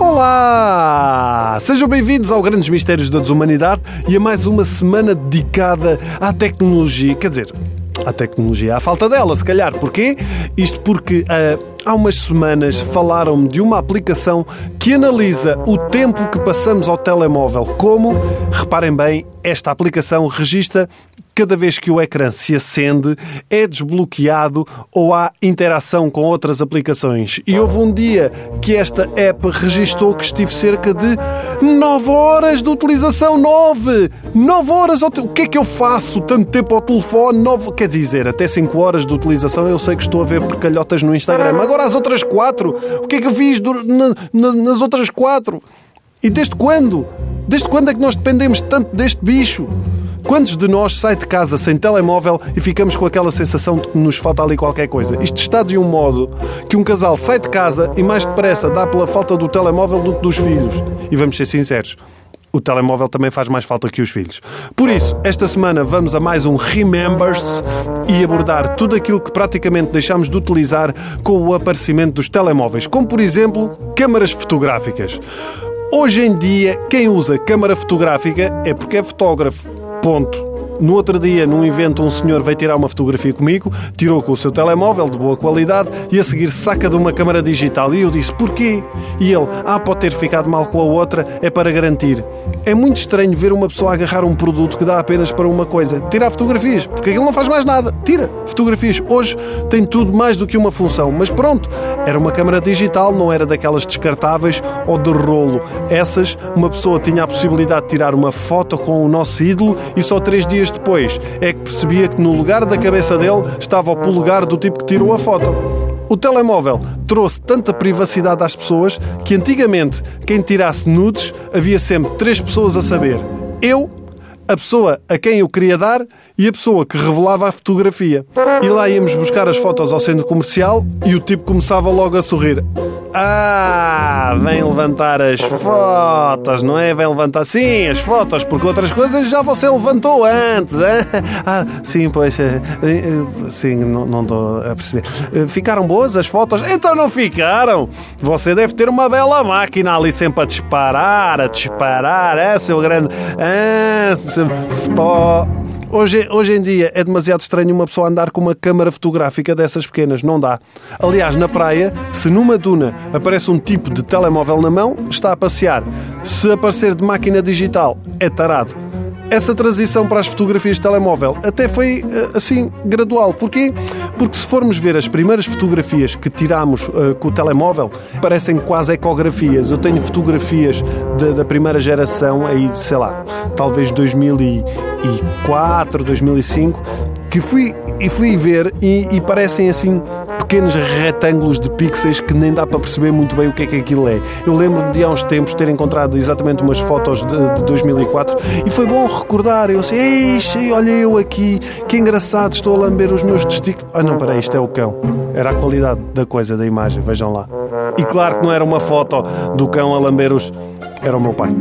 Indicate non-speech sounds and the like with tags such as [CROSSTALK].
Olá! Sejam bem-vindos ao Grandes Mistérios da Desumanidade e a mais uma semana dedicada à tecnologia. Quer dizer, à tecnologia, à falta dela, se calhar. Porquê? Isto porque uh, há umas semanas falaram-me de uma aplicação que analisa o tempo que passamos ao telemóvel. Como? Reparem bem, esta aplicação registra cada vez que o ecrã se acende, é desbloqueado ou há interação com outras aplicações. E houve um dia que esta app registou que estive cerca de 9 horas de utilização. 9! 9 horas! O que é que eu faço tanto tempo ao telefone? 9... Quer dizer, até 5 horas de utilização eu sei que estou a ver porcalhotas no Instagram. Agora as outras 4, o que é que eu fiz nas outras 4? E desde quando? Desde quando é que nós dependemos tanto deste bicho? Quantos de nós sai de casa sem telemóvel e ficamos com aquela sensação de que nos falta ali qualquer coisa? Isto está de um modo que um casal sai de casa e mais depressa dá pela falta do telemóvel do que dos filhos. E vamos ser sinceros, o telemóvel também faz mais falta que os filhos. Por isso, esta semana vamos a mais um Remembers e abordar tudo aquilo que praticamente deixamos de utilizar com o aparecimento dos telemóveis, como por exemplo, câmaras fotográficas. Hoje em dia, quem usa câmara fotográfica é porque é fotógrafo. Ponto. No outro dia, num evento, um senhor veio tirar uma fotografia comigo, tirou com o seu telemóvel de boa qualidade e a seguir saca de uma câmara digital. E eu disse: porquê? E ele: ah, pode ter ficado mal com a outra, é para garantir. É muito estranho ver uma pessoa agarrar um produto que dá apenas para uma coisa: tirar fotografias, porque aquilo não faz mais nada. Tira fotografias. Hoje tem tudo mais do que uma função. Mas pronto, era uma câmara digital, não era daquelas descartáveis ou de rolo. Essas, uma pessoa tinha a possibilidade de tirar uma foto com o nosso ídolo e só três dias depois é que percebia que no lugar da cabeça dele estava o polegar do tipo que tirou a foto. O telemóvel trouxe tanta privacidade às pessoas que antigamente quem tirasse nudes havia sempre três pessoas a saber. Eu, a pessoa a quem eu queria dar e a pessoa que revelava a fotografia. E lá íamos buscar as fotos ao centro comercial e o tipo começava logo a sorrir. Ah, vem levantar as fotos, não é? Vem levantar, sim, as fotos, porque outras coisas já você levantou antes. Hein? [LAUGHS] Ah, sim, pois, eh, eh, sim, não estou a perceber. Eh, ficaram boas as fotos? Então não ficaram. Você deve ter uma bela máquina ali sempre a disparar, a disparar, é, seu grande... Ah, Hoje, hoje em dia é demasiado estranho uma pessoa andar com uma câmara fotográfica dessas pequenas. Não dá. Aliás, na praia, se numa duna aparece um tipo de telemóvel na mão, está a passear. Se aparecer de máquina digital, é tarado essa transição para as fotografias de telemóvel até foi eh, assim gradual. Porquê? Porque se formos ver as primeiras fotografias que tirámos uh, com o telemóvel, parecem quase ecografias. Eu tenho fotografias de, da primeira geração, aí sei lá, talvez 2004, 2005, que fui e fui ver e, e parecem assim pequenos retângulos de pixels que nem dá para perceber muito bem o que é que aquilo é. Eu lembro de há uns tempos ter encontrado exatamente umas fotos de, de 2004 e foi bom recordar. Eu sei, Eixe, olha eu aqui, que engraçado, estou a lamber os meus testículos. Ah, não, peraí, isto é o cão. Era a qualidade da coisa, da imagem, vejam lá. E claro que não era uma foto do cão a lamber os. Era o meu pai.